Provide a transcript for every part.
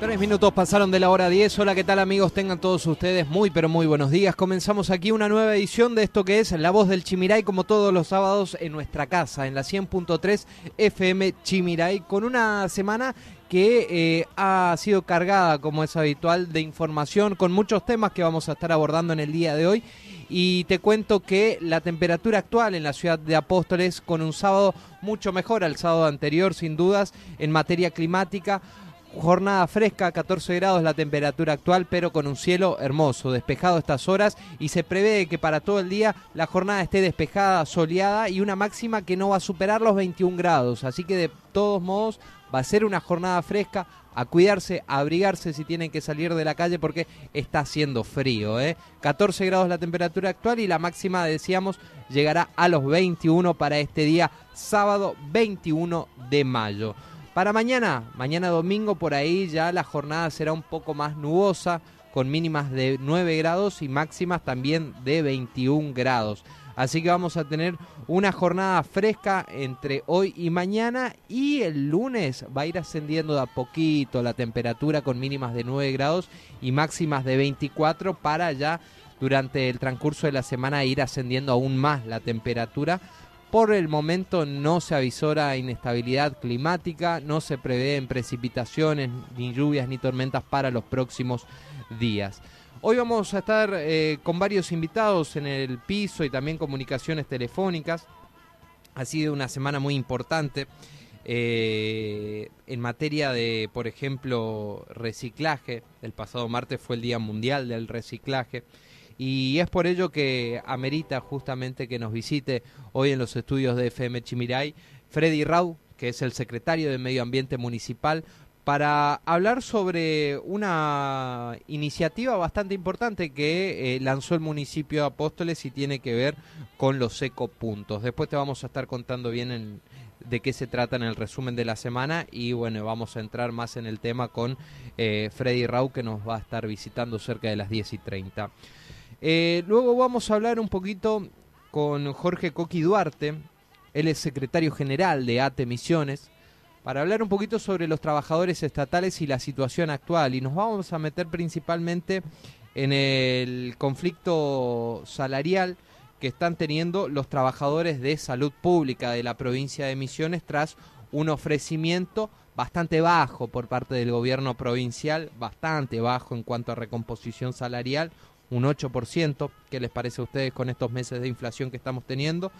Tres minutos pasaron de la hora 10. Hola, ¿qué tal amigos? Tengan todos ustedes muy, pero muy buenos días. Comenzamos aquí una nueva edición de esto que es La Voz del Chimiray, como todos los sábados en nuestra casa, en la 100.3 FM Chimiray, con una semana que eh, ha sido cargada, como es habitual, de información, con muchos temas que vamos a estar abordando en el día de hoy. Y te cuento que la temperatura actual en la ciudad de Apóstoles, con un sábado mucho mejor al sábado anterior, sin dudas, en materia climática Jornada fresca, 14 grados la temperatura actual, pero con un cielo hermoso, despejado estas horas y se prevé que para todo el día la jornada esté despejada, soleada y una máxima que no va a superar los 21 grados. Así que de todos modos va a ser una jornada fresca, a cuidarse, a abrigarse si tienen que salir de la calle porque está haciendo frío. ¿eh? 14 grados la temperatura actual y la máxima, decíamos, llegará a los 21 para este día sábado 21 de mayo. Para mañana, mañana domingo por ahí ya la jornada será un poco más nubosa, con mínimas de 9 grados y máximas también de 21 grados. Así que vamos a tener una jornada fresca entre hoy y mañana y el lunes va a ir ascendiendo de a poquito la temperatura con mínimas de 9 grados y máximas de 24 para ya durante el transcurso de la semana ir ascendiendo aún más la temperatura por el momento no se avisora inestabilidad climática, no se prevén precipitaciones, ni lluvias, ni tormentas para los próximos días. Hoy vamos a estar eh, con varios invitados en el piso y también comunicaciones telefónicas. Ha sido una semana muy importante eh, en materia de, por ejemplo, reciclaje. El pasado martes fue el Día Mundial del Reciclaje. Y es por ello que amerita justamente que nos visite hoy en los estudios de FM Chimiray Freddy Rau, que es el secretario de Medio Ambiente Municipal, para hablar sobre una iniciativa bastante importante que eh, lanzó el municipio de Apóstoles y tiene que ver con los ecopuntos. Después te vamos a estar contando bien de qué se trata en el resumen de la semana y bueno, vamos a entrar más en el tema con eh, Freddy Rau que nos va a estar visitando cerca de las 10 y 30. Eh, luego vamos a hablar un poquito con Jorge Coqui Duarte, él es secretario general de ATE Misiones, para hablar un poquito sobre los trabajadores estatales y la situación actual. Y nos vamos a meter principalmente en el conflicto salarial que están teniendo los trabajadores de salud pública de la provincia de Misiones tras un ofrecimiento bastante bajo por parte del gobierno provincial, bastante bajo en cuanto a recomposición salarial, un 8%. ¿Qué les parece a ustedes con estos meses de inflación que estamos teniendo?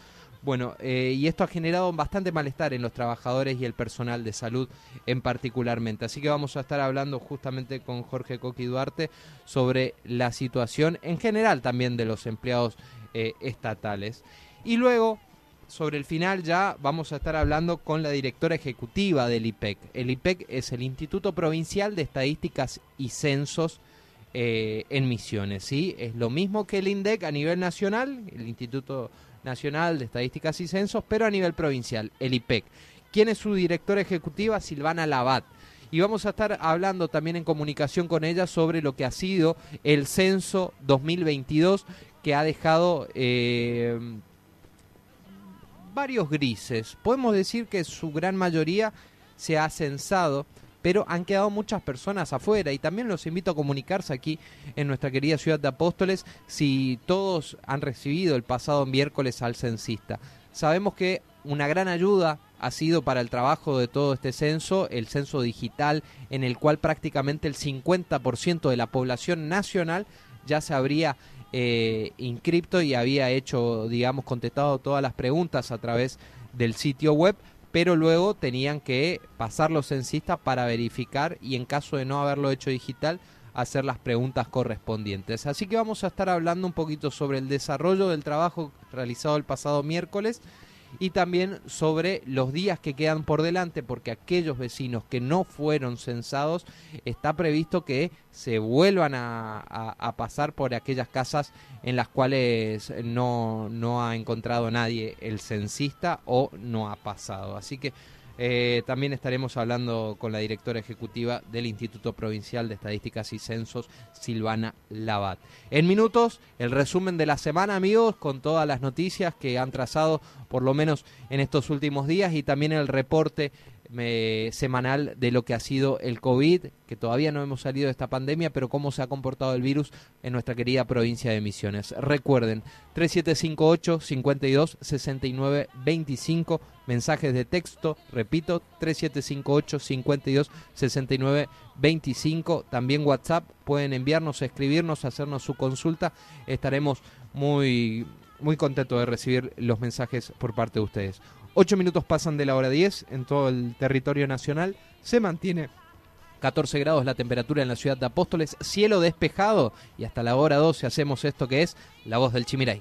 Bueno, eh, y esto ha generado bastante malestar en los trabajadores y el personal de salud en particularmente. Así que vamos a estar hablando justamente con Jorge Coqui Duarte sobre la situación en general también de los empleados eh, estatales. Y luego, sobre el final ya vamos a estar hablando con la directora ejecutiva del IPEC. El IPEC es el Instituto Provincial de Estadísticas y Censos eh, en Misiones. ¿sí? Es lo mismo que el INDEC a nivel nacional, el Instituto Nacional de Estadísticas y Censos, pero a nivel provincial, el IPEC. ¿Quién es su directora ejecutiva? Silvana Labat. Y vamos a estar hablando también en comunicación con ella sobre lo que ha sido el censo 2022 que ha dejado eh, varios grises. Podemos decir que su gran mayoría se ha censado pero han quedado muchas personas afuera y también los invito a comunicarse aquí en nuestra querida ciudad de Apóstoles si todos han recibido el pasado miércoles al censista. Sabemos que una gran ayuda ha sido para el trabajo de todo este censo, el censo digital, en el cual prácticamente el 50% de la población nacional ya se habría eh, inscripto y había hecho, digamos, contestado todas las preguntas a través del sitio web, pero luego tenían que pasar los censistas para verificar y en caso de no haberlo hecho digital, hacer las preguntas correspondientes. Así que vamos a estar hablando un poquito sobre el desarrollo del trabajo realizado el pasado miércoles y también sobre los días que quedan por delante, porque aquellos vecinos que no fueron censados, está previsto que se vuelvan a, pasar por aquellas casas en las cuales no, no ha encontrado nadie el censista o no ha pasado. Así que eh, también estaremos hablando con la directora ejecutiva del Instituto Provincial de Estadísticas y Censos, Silvana Labat. En minutos, el resumen de la semana, amigos, con todas las noticias que han trazado, por lo menos en estos últimos días, y también el reporte semanal de lo que ha sido el COVID, que todavía no hemos salido de esta pandemia, pero cómo se ha comportado el virus en nuestra querida provincia de Misiones. Recuerden, 3758 52 69 25, mensajes de texto, repito, 3758 52 69 25, también WhatsApp, pueden enviarnos, escribirnos, hacernos su consulta, estaremos muy muy contentos de recibir los mensajes por parte de ustedes. 8 minutos pasan de la hora 10 en todo el territorio nacional. Se mantiene 14 grados la temperatura en la ciudad de Apóstoles, cielo despejado y hasta la hora 12 hacemos esto que es la voz del Chimiray.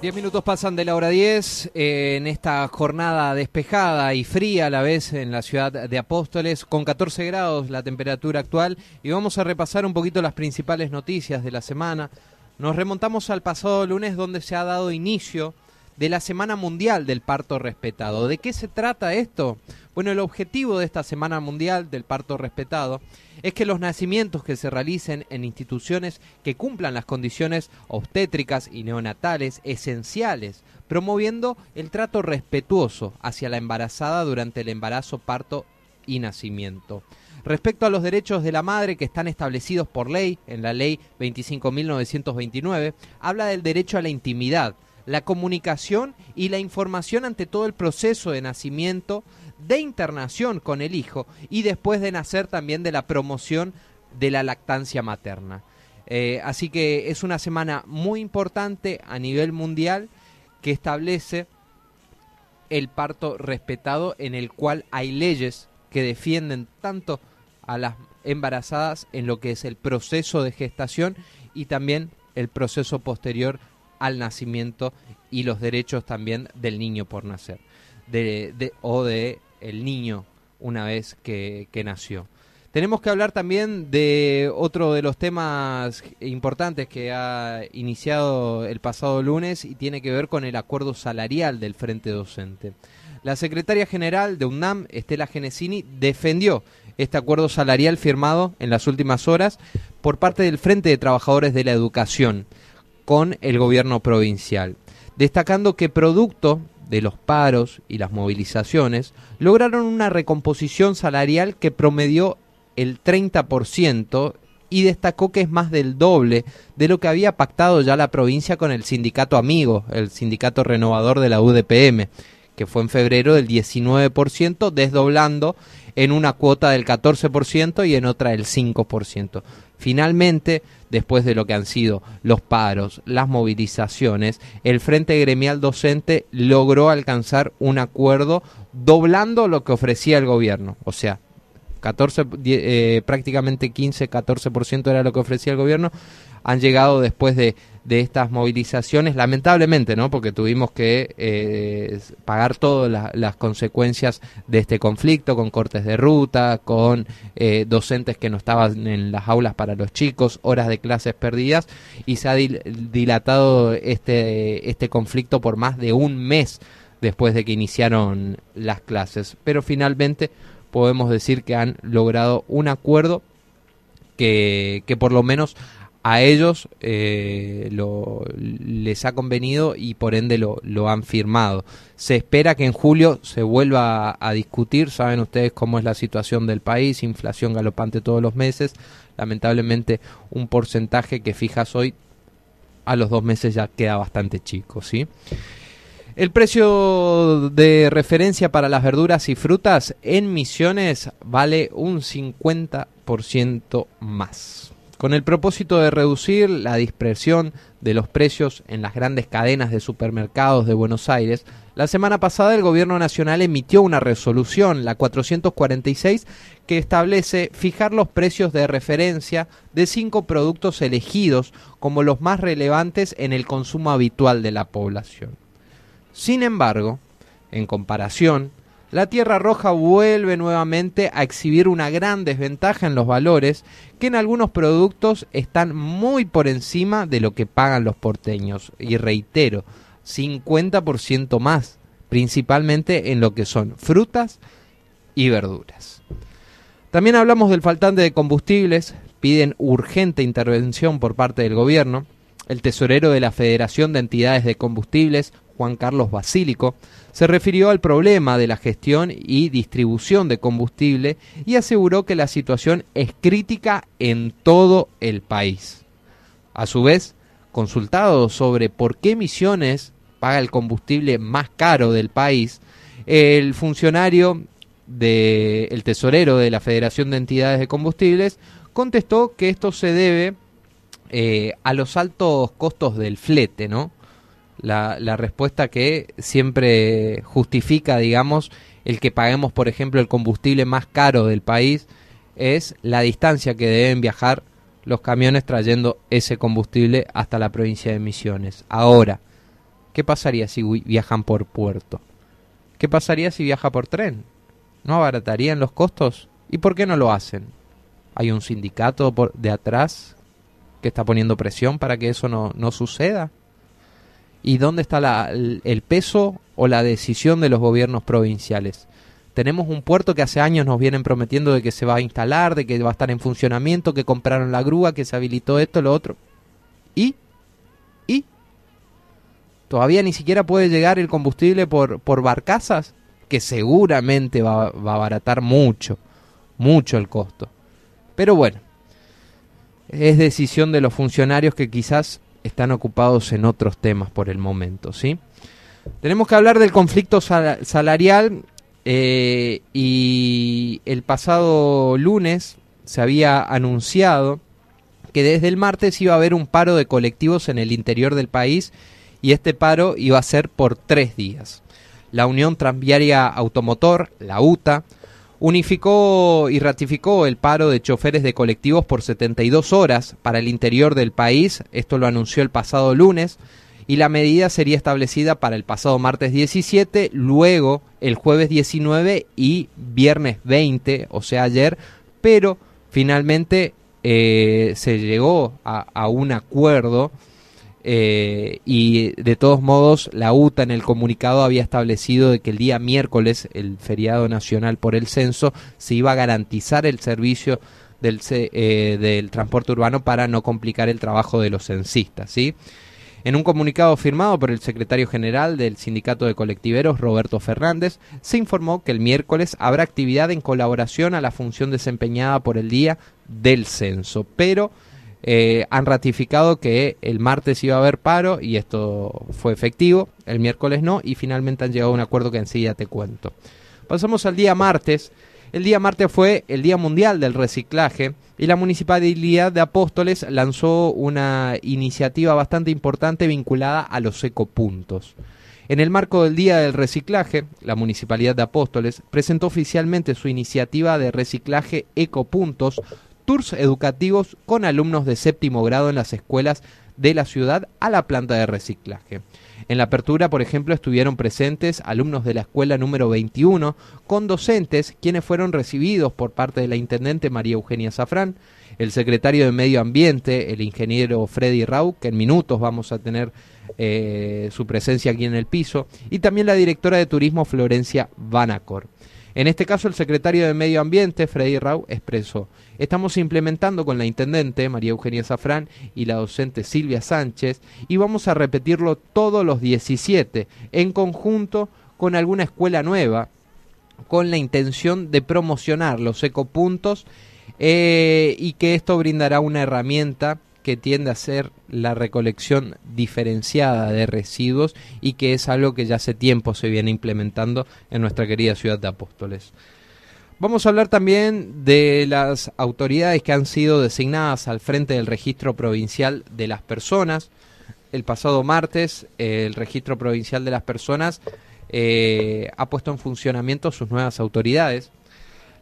Diez minutos pasan de la hora 10 eh, en esta jornada despejada y fría a la vez en la ciudad de Apóstoles, con 14 grados la temperatura actual y vamos a repasar un poquito las principales noticias de la semana. Nos remontamos al pasado lunes donde se ha dado inicio de la Semana Mundial del Parto Respetado. ¿De qué se trata esto? Bueno, el objetivo de esta Semana Mundial del Parto Respetado es que los nacimientos que se realicen en instituciones que cumplan las condiciones obstétricas y neonatales esenciales, promoviendo el trato respetuoso hacia la embarazada durante el embarazo, parto y nacimiento. Respecto a los derechos de la madre que están establecidos por ley, en la ley 25.929, habla del derecho a la intimidad, la comunicación y la información ante todo el proceso de nacimiento, de internación con el hijo y después de nacer también de la promoción de la lactancia materna. Eh, así que es una semana muy importante a nivel mundial que establece el parto respetado en el cual hay leyes que defienden tanto a las embarazadas en lo que es el proceso de gestación y también el proceso posterior al nacimiento y los derechos también del niño por nacer de, o de el niño una vez que, que nació. Tenemos que hablar también de otro de los temas importantes que ha iniciado el pasado lunes y tiene que ver con el acuerdo salarial del Frente Docente. La secretaria general de UNAM, Estela Genesini, defendió este acuerdo salarial firmado en las últimas horas por parte del Frente de Trabajadores de la Educación con el gobierno provincial, destacando que producto de los paros y las movilizaciones lograron una recomposición salarial que promedió el 30% y destacó que es más del doble de lo que había pactado ya la provincia con el sindicato amigo, el sindicato renovador de la UDPM, que fue en febrero del 19%, desdoblando en una cuota del 14% y en otra del 5%. Finalmente, después de lo que han sido los paros, las movilizaciones, el Frente Gremial Docente logró alcanzar un acuerdo doblando lo que ofrecía el gobierno, o sea, 14, eh, prácticamente 15, 14% era lo que ofrecía el gobierno, han llegado después de, de estas movilizaciones, lamentablemente, ¿no? Porque tuvimos que eh, pagar todas las consecuencias de este conflicto, con cortes de ruta, con eh, docentes que no estaban en las aulas para los chicos, horas de clases perdidas, y se ha dilatado este, este conflicto por más de un mes después de que iniciaron las clases. Pero finalmente podemos decir que han logrado un acuerdo que, que por lo menos a ellos eh, lo, les ha convenido y por ende lo, han firmado. Se espera que en julio se vuelva a, discutir, saben ustedes cómo es la situación del país, inflación galopante todos los meses, lamentablemente un porcentaje que fijas hoy a los dos meses ya queda bastante chico, ¿sí? El precio de referencia para las verduras y frutas en Misiones vale un 50% más. Con el propósito de reducir la dispersión de los precios en las grandes cadenas de supermercados de Buenos Aires, la semana pasada el Gobierno Nacional emitió una resolución, la 446, que establece fijar los precios de referencia de cinco productos elegidos como los más relevantes en el consumo habitual de la población. Sin embargo, en comparación, la Tierra Roja vuelve nuevamente a exhibir una gran desventaja en los valores que en algunos productos están muy por encima de lo que pagan los porteños. Y reitero, 50% más, principalmente en lo que son frutas y verduras. También hablamos del faltante de combustibles, piden urgente intervención por parte del gobierno. El tesorero de la Federación de Entidades de Combustibles, Juan Carlos Basílico, se refirió al problema de la gestión y distribución de combustible y aseguró que la situación es crítica en todo el país. A su vez, consultado sobre por qué Misiones paga el combustible más caro del país, el funcionario del tesorero de la Federación de Entidades de Combustibles contestó que esto se debe eh, a los altos costos del flete, ¿no? La, respuesta que siempre justifica, digamos, el que paguemos, por ejemplo, el combustible más caro del país, es la distancia que deben viajar los camiones trayendo ese combustible hasta la provincia de Misiones. Ahora, ¿qué pasaría si viajan por puerto? ¿Qué pasaría si viaja por tren? ¿No abaratarían los costos? ¿Y por qué no lo hacen? ¿Hay un sindicato por de atrás que está poniendo presión para que eso no, no suceda? Y dónde está el peso o la decisión de los gobiernos provinciales. Tenemos un puerto que hace años nos vienen prometiendo de que se va a instalar, de que va a estar en funcionamiento, que compraron la grúa, que se habilitó esto, lo otro. ¿Y? ¿Y? ¿Todavía ni siquiera puede llegar el combustible por, por barcazas? Que seguramente va, va a abaratar mucho, mucho el costo. Pero bueno, es decisión de los funcionarios que quizás están ocupados en otros temas por el momento, ¿sí? Tenemos que hablar del conflicto salarial eh, y el pasado lunes se había anunciado que desde el martes iba a haber un paro de colectivos en el interior del país y este paro iba a ser por tres días. La Unión Tranviaria Automotor, la UTA, unificó y ratificó el paro de choferes de colectivos por 72 horas para el interior del país, esto lo anunció el pasado lunes, y la medida sería establecida para el pasado martes 17, luego el jueves 19 y viernes 20, o sea ayer, pero finalmente eh, se llegó a un acuerdo eh, y de todos modos, la UTA en el comunicado había establecido de que el día miércoles, el feriado nacional por el censo, se iba a garantizar el servicio del, eh, del transporte urbano para no complicar el trabajo de los censistas. ¿sí? En un comunicado firmado por el secretario general del Sindicato de Colectiveros, Roberto Fernández, se informó que el miércoles habrá actividad en colaboración a la función desempeñada por el día del censo, pero eh, han ratificado que el martes iba a haber paro y esto fue efectivo, el miércoles no, y finalmente han llegado a un acuerdo que enseguida te cuento. Pasamos al día martes. El día martes fue el Día Mundial del Reciclaje y la Municipalidad de Apóstoles lanzó una iniciativa bastante importante vinculada a los ecopuntos. En el marco del Día del Reciclaje, la Municipalidad de Apóstoles presentó oficialmente su iniciativa de reciclaje Ecopuntos tours educativos con alumnos de séptimo grado en las escuelas de la ciudad a la planta de reciclaje. En la apertura, por ejemplo, estuvieron presentes alumnos de la escuela número 21 con docentes quienes fueron recibidos por parte de la intendente María Eugenia Zafrán, el secretario de Medio Ambiente, el ingeniero Freddy Rau, que en minutos vamos a tener eh, su presencia aquí en el piso, y también la directora de Turismo Florencia Vanacor. En este caso, el secretario de Medio Ambiente, Freddy Rau, expresó, estamos implementando con la intendente, María Eugenia Zafrán, y la docente Silvia Sánchez, y vamos a repetirlo todos los 17, en conjunto con alguna escuela nueva, con la intención de promocionar los ecopuntos eh, y que esto brindará una herramienta que tiende a ser la recolección diferenciada de residuos y que es algo que ya hace tiempo se viene implementando en nuestra querida ciudad de Apóstoles. Vamos a hablar también de las autoridades que han sido designadas al frente del registro provincial de las personas. El pasado martes, el registro provincial de las personas eh, ha puesto en funcionamiento sus nuevas autoridades.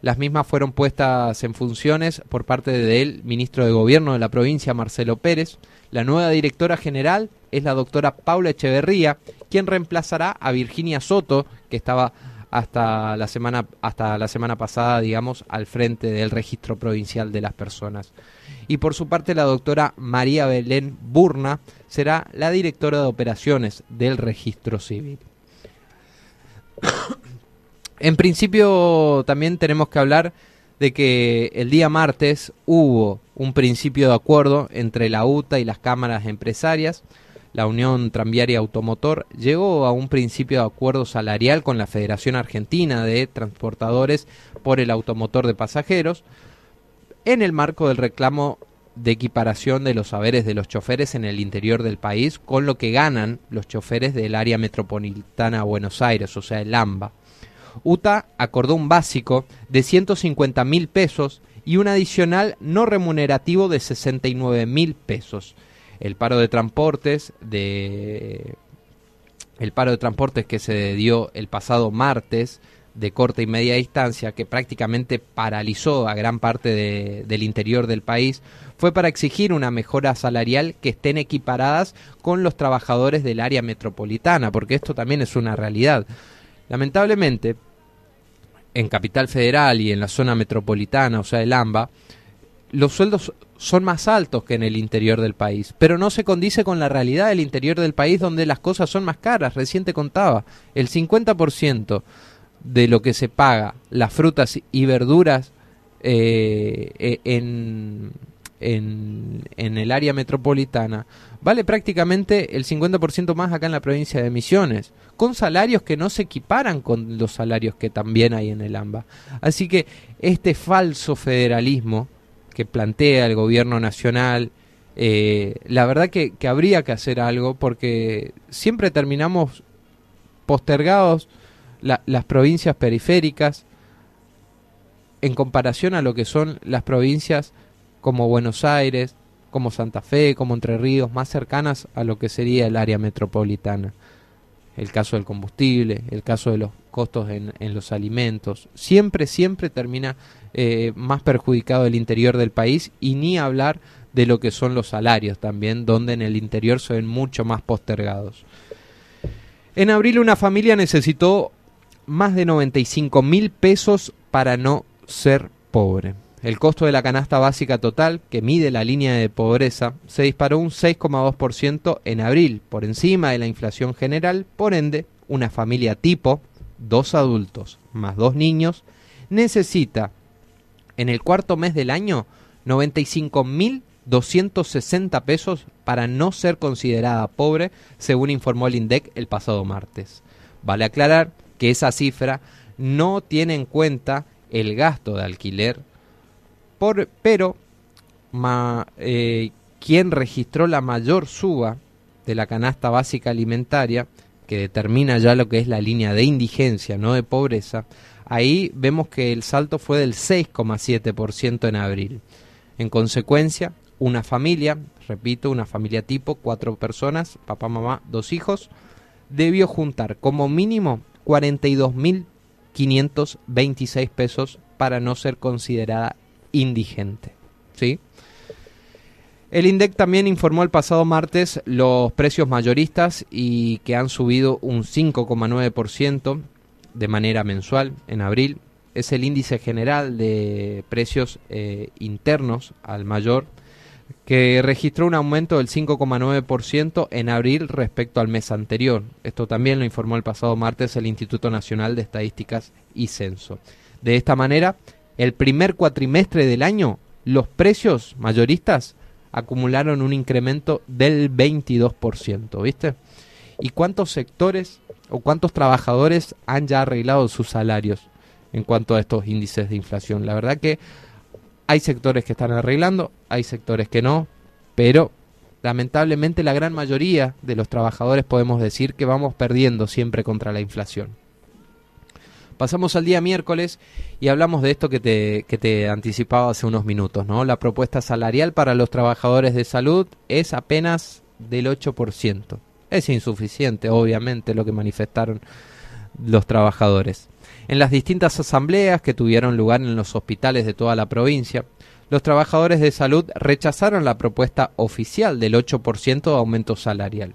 Las mismas fueron puestas en funciones por parte del ministro de Gobierno de la provincia, Marcelo Pérez. La nueva directora general es la doctora Paula Echeverría, quien reemplazará a Virginia Soto, que estaba hasta la semana hasta la semana pasada, digamos, al frente del registro provincial de las personas. Y por su parte la doctora María Belén Burna será la directora de operaciones del registro civil. En principio también tenemos que hablar de que el día martes hubo un principio de acuerdo entre la UTA y las cámaras empresarias. La Unión Tranviaria Automotor llegó a un principio de acuerdo salarial con la Federación Argentina de Transportadores por el automotor de pasajeros en el marco del reclamo de equiparación de los saberes de los choferes en el interior del país con lo que ganan los choferes del área metropolitana Buenos Aires, o sea, el AMBA. UTA acordó un básico de 150 mil pesos y un adicional no remunerativo de 69 mil pesos. El paro de transportes de el paro de transportes que se dio el pasado martes de corta y media distancia, que prácticamente paralizó a gran parte del interior del país, fue para exigir una mejora salarial que estén equiparadas con los trabajadores del área metropolitana, porque esto también es una realidad. Lamentablemente, en Capital Federal y en la zona metropolitana, o sea, el AMBA, los sueldos son más altos que en el interior del país, pero no se condice con la realidad del interior del país donde las cosas son más caras. Recién te contaba, el 50% de lo que se paga las frutas y verduras eh, e, en, en, en, el área metropolitana vale prácticamente el 50% más acá en la provincia de Misiones, con salarios que no se equiparan con los salarios que también hay en el AMBA. Así que este falso federalismo que plantea el gobierno nacional, eh, la verdad que, que habría que hacer algo porque siempre terminamos postergados las provincias periféricas en comparación a lo que son las provincias como Buenos Aires, como Santa Fe, como Entre Ríos, más cercanas a lo que sería el área metropolitana. El caso del combustible, el caso de los costos en, los alimentos, siempre, siempre termina eh, más perjudicado el interior del país y ni hablar de lo que son los salarios también, donde en el interior se ven mucho más postergados. En abril una familia necesitó más de 95 mil pesos para no ser pobre. El costo de la canasta básica total, que mide la línea de pobreza, se disparó un 6,2% en abril, por encima de la inflación general, por ende, una familia tipo, dos adultos más dos niños, necesita en el cuarto mes del año 95.260 pesos para no ser considerada pobre, según informó el INDEC el pasado martes. Vale aclarar que esa cifra no tiene en cuenta el gasto de alquiler, por, pero eh, quien registró la mayor suba de la canasta básica alimentaria, que determina ya lo que es la línea de indigencia, no de pobreza, ahí vemos que el salto fue del 6,7% en abril. En consecuencia, una familia, repito, una familia tipo, cuatro personas, papá, mamá, dos hijos, debió juntar como mínimo 42.526 pesos para no ser considerada indigente. ¿sí? El INDEC también informó el pasado martes los precios mayoristas y que han subido un 5,9% de manera mensual en abril. Es el índice general de precios eh, internos al mayor que registró un aumento del 5,9% en abril respecto al mes anterior. Esto también lo informó el pasado martes el Instituto Nacional de Estadísticas y Censo. De esta manera, el primer cuatrimestre del año, los precios mayoristas acumularon un incremento del 22%, ¿viste? ¿Y cuántos sectores o cuántos trabajadores han ya arreglado sus salarios en cuanto a estos índices de inflación? La verdad que hay sectores que están arreglando, hay sectores que no, pero lamentablemente la gran mayoría de los trabajadores podemos decir que vamos perdiendo siempre contra la inflación. Pasamos al día miércoles y hablamos de esto que te, anticipaba hace unos minutos, ¿no? La propuesta salarial para los trabajadores de salud es apenas del 8%. Es insuficiente, obviamente, lo que manifestaron los trabajadores. En las distintas asambleas que tuvieron lugar en los hospitales de toda la provincia, los trabajadores de salud rechazaron la propuesta oficial del 8% de aumento salarial.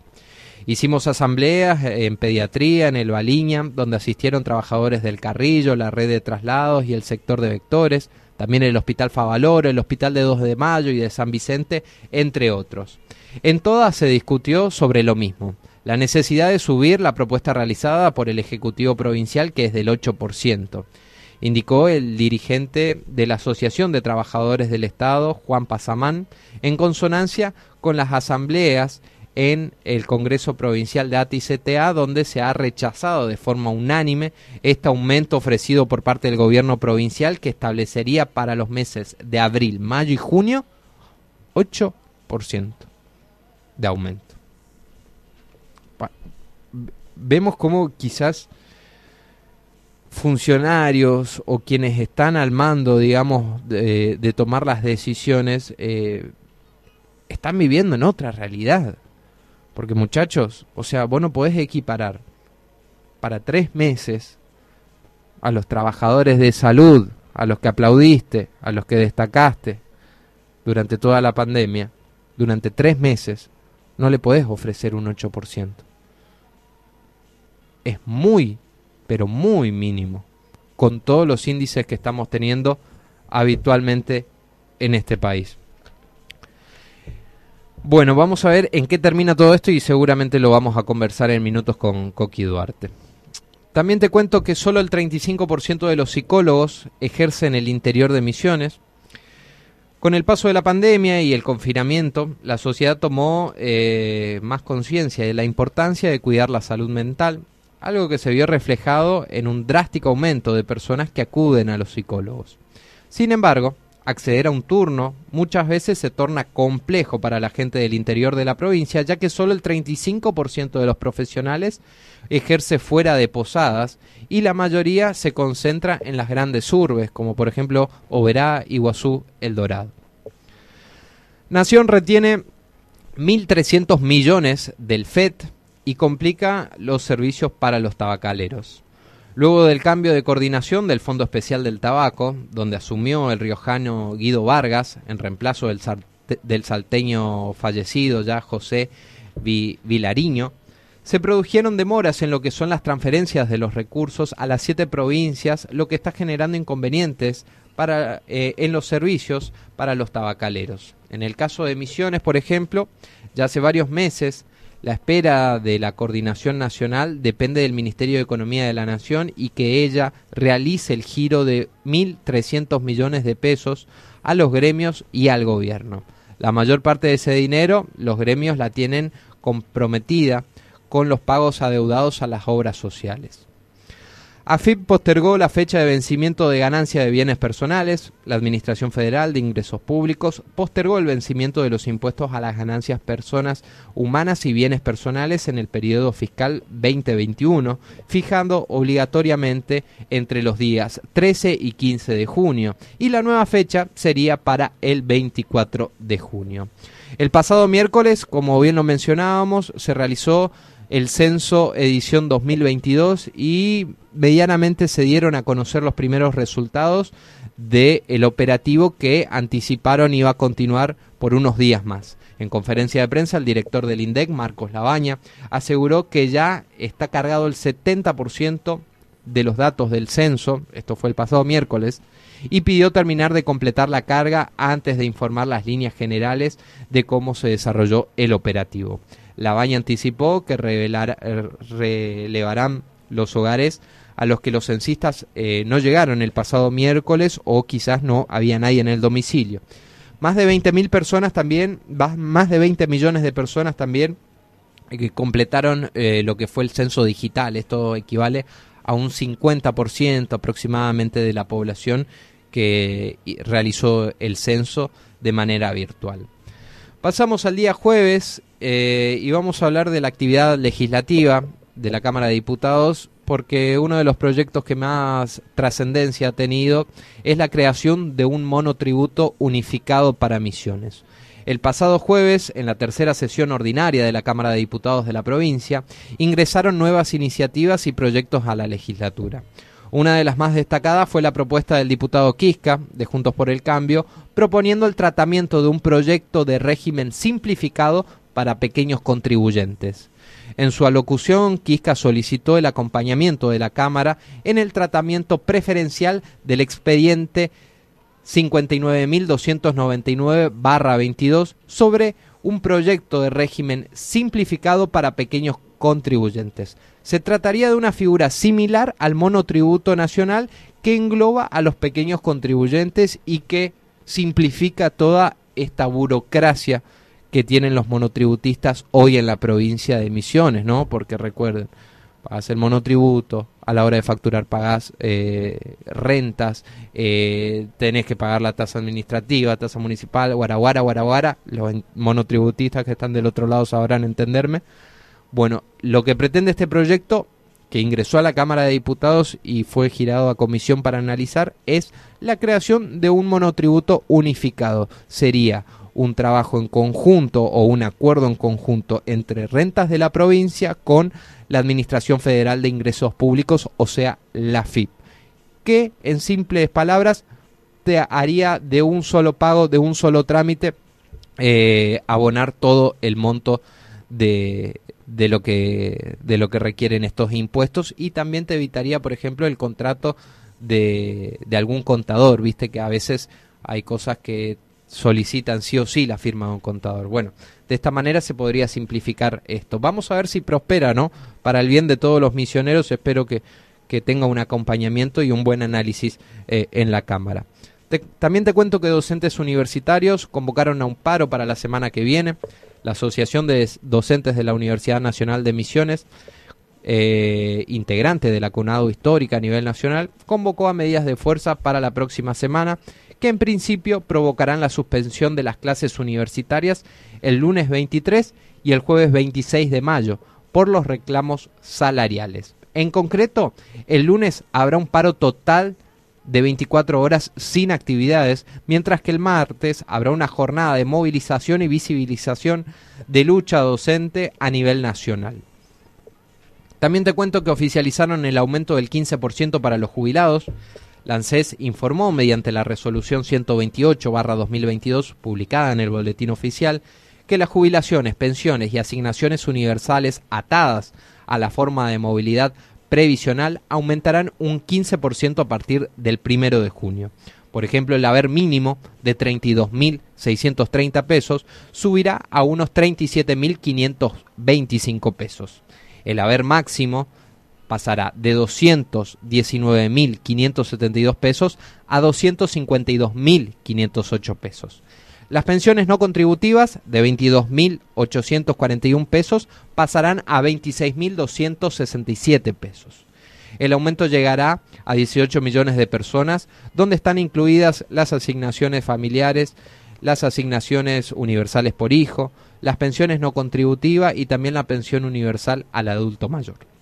Hicimos asambleas en pediatría, en el Baliña, donde asistieron trabajadores del Carrillo, la red de traslados y el sector de vectores, también el Hospital Favaloro, el Hospital de 2 de Mayo y de San Vicente, entre otros. En todas se discutió sobre lo mismo, la necesidad de subir la propuesta realizada por el Ejecutivo Provincial, que es del 8%, indicó el dirigente de la Asociación de Trabajadores del Estado, Juan Pasamán, en consonancia con las asambleas en el Congreso Provincial de ATI-CTA, donde se ha rechazado de forma unánime este aumento ofrecido por parte del gobierno provincial que establecería para los meses de abril, mayo y junio 8% de aumento. Vemos cómo quizás funcionarios o quienes están al mando, digamos, de, tomar las decisiones, eh, están viviendo en otra realidad porque muchachos, o sea, vos no podés equiparar para tres meses a los trabajadores de salud, a los que aplaudiste, a los que destacaste durante toda la pandemia, durante tres meses, no le podés ofrecer un 8%. Es muy, pero muy mínimo, con todos los índices que estamos teniendo habitualmente en este país. Bueno, vamos a ver en qué termina todo esto y seguramente lo vamos a conversar en minutos con Coqui Duarte. También te cuento que solo el 35% de los psicólogos ejercen el interior de Misiones. Con el paso de la pandemia y el confinamiento, la sociedad tomó eh, más conciencia de la importancia de cuidar la salud mental, algo que se vio reflejado en un drástico aumento de personas que acuden a los psicólogos. Sin embargo, acceder a un turno muchas veces se torna complejo para la gente del interior de la provincia, ya que solo el 35% de los profesionales ejerce fuera de posadas y la mayoría se concentra en las grandes urbes, como por ejemplo Oberá, Iguazú, El Dorado. Nación retiene 1.300 millones del FED y complica los servicios para los tabacaleros. Luego del cambio de coordinación del Fondo Especial del Tabaco, donde asumió el riojano Guido Vargas en reemplazo del, salteño fallecido ya José Vilariño, se produjeron demoras en lo que son las transferencias de los recursos a las siete provincias, lo que está generando inconvenientes para, eh, en los servicios para los tabacaleros. En el caso de Misiones, por ejemplo, ya hace varios meses la espera de la coordinación nacional depende del Ministerio de Economía de la Nación y que ella realice el giro de 1.300 millones de pesos a los gremios y al gobierno. La mayor parte de ese dinero los gremios la tienen comprometida con los pagos adeudados a las obras sociales. AFIP postergó la fecha de vencimiento de ganancia de bienes personales. La Administración Federal de Ingresos Públicos postergó el vencimiento de los impuestos a las ganancias personas humanas y bienes personales en el periodo fiscal 2021, fijando obligatoriamente entre los días 13 y 15 de junio. Y la nueva fecha sería para el 24 de junio. El pasado miércoles, como bien lo mencionábamos, se realizó el censo edición 2022 y medianamente se dieron a conocer los primeros resultados del operativo que anticiparon iba a continuar por unos días más. En conferencia de prensa, el director del INDEC, Marcos Labaña, aseguró que ya está cargado el 70% de los datos del censo, esto fue el pasado miércoles, y pidió terminar de completar la carga antes de informar las líneas generales de cómo se desarrolló el operativo. Labaña anticipó que eh, relevarán los hogares a los que los censistas eh, no llegaron el pasado miércoles o quizás no había nadie en el domicilio. Más de 20.000 personas también, más de 20 millones de personas también eh, que completaron lo que fue el censo digital. Esto equivale a un 50% aproximadamente de la población que realizó el censo de manera virtual. Pasamos al día jueves eh, y vamos a hablar de la actividad legislativa de la Cámara de Diputados porque uno de los proyectos que más trascendencia ha tenido es la creación de un monotributo unificado para misiones. El pasado jueves, en la tercera sesión ordinaria de la Cámara de Diputados de la provincia, ingresaron nuevas iniciativas y proyectos a la legislatura. Una de las más destacadas fue la propuesta del diputado Quisca, de Juntos por el Cambio, proponiendo el tratamiento de un proyecto de régimen simplificado para pequeños contribuyentes. En su alocución, Quisca solicitó el acompañamiento de la Cámara en el tratamiento preferencial del expediente 59.299-22 sobre un proyecto de régimen simplificado para pequeños contribuyentes. Se trataría de una figura similar al monotributo nacional que engloba a los pequeños contribuyentes y que simplifica toda esta burocracia que tienen los monotributistas hoy en la provincia de Misiones, ¿no? Porque recuerden, pagas el monotributo, a la hora de facturar pagas eh, rentas, eh, tenés que pagar la tasa administrativa, tasa municipal, guaraguara, guaraguara, los monotributistas que están del otro lado sabrán entenderme. Bueno, lo que pretende este proyecto, que ingresó a la Cámara de Diputados y fue girado a comisión para analizar, es la creación de un monotributo unificado. Sería un trabajo en conjunto o un acuerdo en conjunto entre rentas de la provincia con la Administración Federal de Ingresos Públicos, o sea, la FIP, que en simples palabras te haría de un solo pago, de un solo trámite, eh, abonar todo el monto de, de lo que de lo que requieren estos impuestos y también te evitaría por ejemplo el contrato de, de algún contador viste que a veces hay cosas que solicitan sí o sí la firma de un contador. Bueno de esta manera se podría simplificar esto. Vamos a ver si prospera no para el bien de todos los misioneros espero que, que tenga un acompañamiento y un buen análisis eh, en la cámara. También te cuento que docentes universitarios convocaron a un paro para la semana que viene. La Asociación de Docentes de la Universidad Nacional de Misiones, eh, integrante de la CUNADO Histórica a nivel nacional, convocó a medidas de fuerza para la próxima semana que en principio provocarán la suspensión de las clases universitarias el lunes 23 y el jueves 26 de mayo por los reclamos salariales. En concreto, el lunes habrá un paro total de 24 horas sin actividades, mientras que el martes habrá una jornada de movilización y visibilización de lucha docente a nivel nacional. También te cuento que oficializaron el aumento del 15% para los jubilados. La ANSES informó mediante la resolución 128-2022 publicada en el boletín oficial que las jubilaciones, pensiones y asignaciones universales atadas a la forma de movilidad previsional aumentarán un 15% a partir del primero de junio. Por ejemplo, el haber mínimo de 32.630 pesos subirá a unos 37.525 pesos. El haber máximo pasará de 219.572 pesos a 252.508 pesos. Las pensiones no contributivas de 22.841 pesos pasarán a 26.267 pesos. El aumento llegará a 18 millones de personas, donde están incluidas las asignaciones familiares, las asignaciones universales por hijo, las pensiones no contributivas y también la pensión universal al adulto mayor.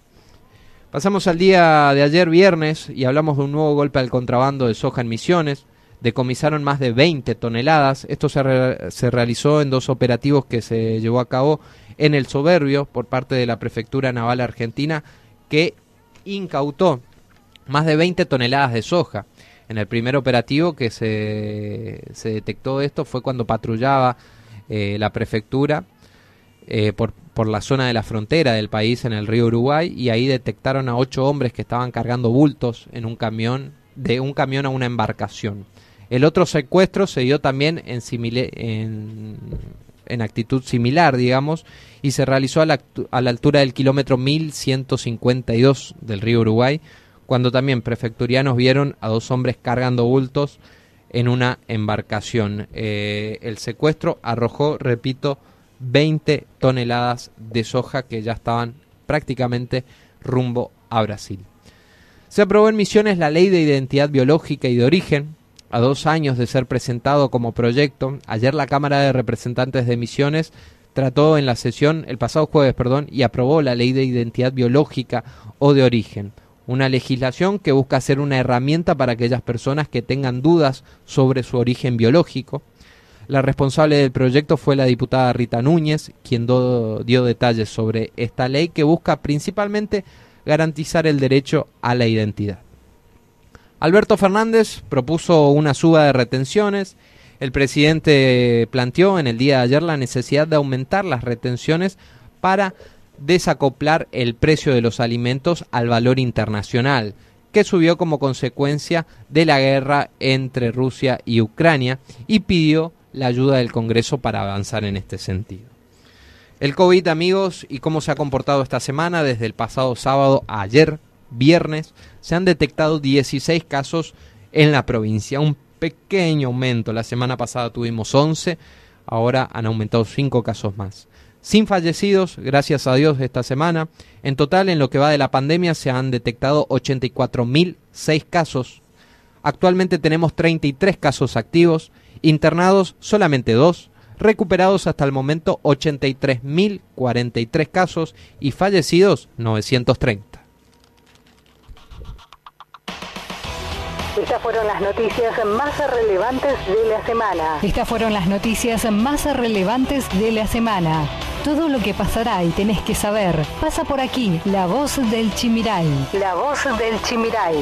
Pasamos al día de ayer viernes y hablamos de un nuevo golpe al contrabando de soja en Misiones. decomisaron más de 20 toneladas. Esto se, se realizó en dos operativos que se llevó a cabo en el Soberbio por parte de la Prefectura Naval Argentina que incautó más de 20 toneladas de soja. En el primer operativo que se, se detectó esto fue cuando patrullaba eh, la prefectura eh, por, por la zona de la frontera del país en el río Uruguay y ahí detectaron a ocho hombres que estaban cargando bultos en un camión, de un camión a una embarcación. El otro secuestro se dio también en, en, en actitud similar, digamos, y se realizó a la, a la altura del kilómetro 1152 del río Uruguay, cuando también prefecturianos vieron a dos hombres cargando bultos en una embarcación. Eh, el secuestro arrojó, repito, 20 toneladas de soja que ya estaban prácticamente rumbo a Brasil. Se aprobó en Misiones la Ley de Identidad Biológica y de Origen. A dos años de ser presentado como proyecto, ayer la Cámara de Representantes de Misiones trató en la sesión, el pasado jueves, perdón, y aprobó la Ley de Identidad Biológica o de Origen una legislación que busca ser una herramienta para aquellas personas que tengan dudas sobre su origen biológico. La responsable del proyecto fue la diputada Rita Núñez, quien dio detalles sobre esta ley que busca principalmente garantizar el derecho a la identidad. Alberto Fernández propuso una suba de retenciones. El presidente planteó en el día de ayer la necesidad de aumentar las retenciones para desacoplar el precio de los alimentos al valor internacional, que subió como consecuencia de la guerra entre Rusia y Ucrania y pidió la ayuda del Congreso para avanzar en este sentido. El COVID, amigos, y cómo se ha comportado esta semana, desde el pasado sábado a ayer, viernes, se han detectado 16 casos en la provincia, un pequeño aumento. La semana pasada tuvimos 11, ahora han aumentado 5 casos más sin fallecidos, gracias a Dios, esta semana. En total, en lo que va de la pandemia, se han detectado 84.006 casos. Actualmente tenemos 33 casos activos, internados solamente dos, recuperados hasta el momento 83.043 casos y fallecidos 930. Estas fueron las noticias más relevantes de la semana. Estas fueron las noticias más relevantes de la semana. Todo lo que pasará y tenés que saber pasa por aquí. La voz del Chimiray. La voz del Chimiray.